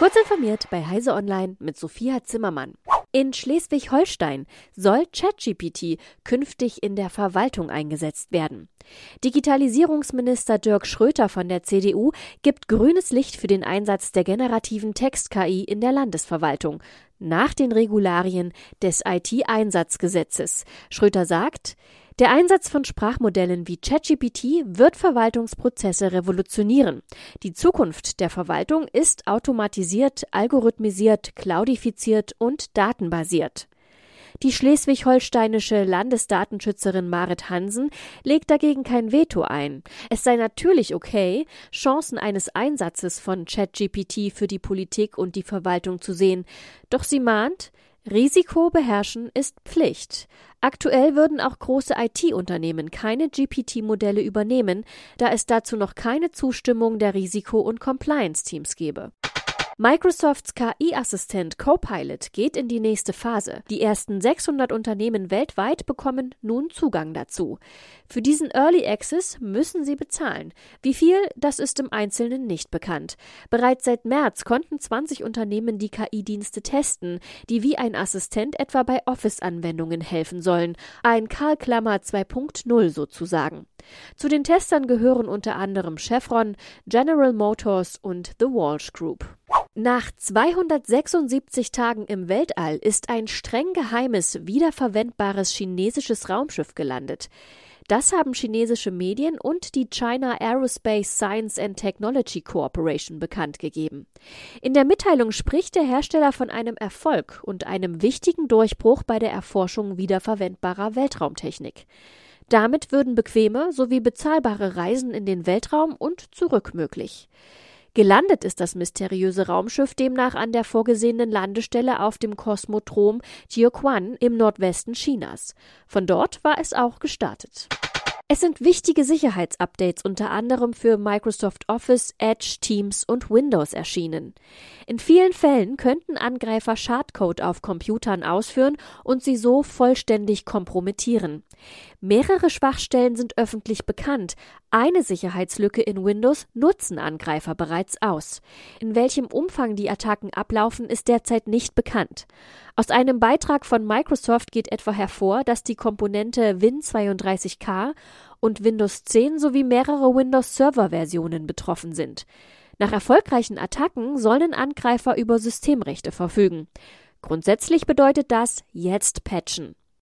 Kurz informiert bei Heise Online mit Sophia Zimmermann. In Schleswig-Holstein soll ChatGPT künftig in der Verwaltung eingesetzt werden. Digitalisierungsminister Dirk Schröter von der CDU gibt grünes Licht für den Einsatz der generativen Text-KI in der Landesverwaltung nach den Regularien des IT-Einsatzgesetzes. Schröter sagt, der Einsatz von Sprachmodellen wie ChatGPT wird Verwaltungsprozesse revolutionieren. Die Zukunft der Verwaltung ist automatisiert, algorithmisiert, cloudifiziert und datenbasiert. Die schleswig-holsteinische Landesdatenschützerin Marit Hansen legt dagegen kein Veto ein. Es sei natürlich okay, Chancen eines Einsatzes von ChatGPT für die Politik und die Verwaltung zu sehen. Doch sie mahnt, Risiko beherrschen ist Pflicht. Aktuell würden auch große IT-Unternehmen keine GPT-Modelle übernehmen, da es dazu noch keine Zustimmung der Risiko- und Compliance-Teams gebe. Microsofts KI-Assistent Copilot geht in die nächste Phase. Die ersten 600 Unternehmen weltweit bekommen nun Zugang dazu. Für diesen Early Access müssen sie bezahlen. Wie viel, das ist im Einzelnen nicht bekannt. Bereits seit März konnten 20 Unternehmen die KI-Dienste testen, die wie ein Assistent etwa bei Office-Anwendungen helfen sollen. Ein Karl Klammer 2.0 sozusagen. Zu den Testern gehören unter anderem Chevron, General Motors und The Walsh Group. Nach 276 Tagen im Weltall ist ein streng geheimes, wiederverwendbares chinesisches Raumschiff gelandet. Das haben chinesische Medien und die China Aerospace Science and Technology Corporation bekannt gegeben. In der Mitteilung spricht der Hersteller von einem Erfolg und einem wichtigen Durchbruch bei der Erforschung wiederverwendbarer Weltraumtechnik. Damit würden bequeme sowie bezahlbare Reisen in den Weltraum und zurück möglich. Gelandet ist das mysteriöse Raumschiff demnach an der vorgesehenen Landestelle auf dem Kosmodrom Jiuquan im Nordwesten Chinas. Von dort war es auch gestartet. Es sind wichtige Sicherheitsupdates unter anderem für Microsoft Office, Edge, Teams und Windows erschienen. In vielen Fällen könnten Angreifer Schadcode auf Computern ausführen und sie so vollständig kompromittieren. Mehrere Schwachstellen sind öffentlich bekannt. Eine Sicherheitslücke in Windows nutzen Angreifer bereits aus. In welchem Umfang die Attacken ablaufen, ist derzeit nicht bekannt. Aus einem Beitrag von Microsoft geht etwa hervor, dass die Komponente Win32k und Windows 10 sowie mehrere Windows Server Versionen betroffen sind. Nach erfolgreichen Attacken sollen Angreifer über Systemrechte verfügen. Grundsätzlich bedeutet das jetzt patchen.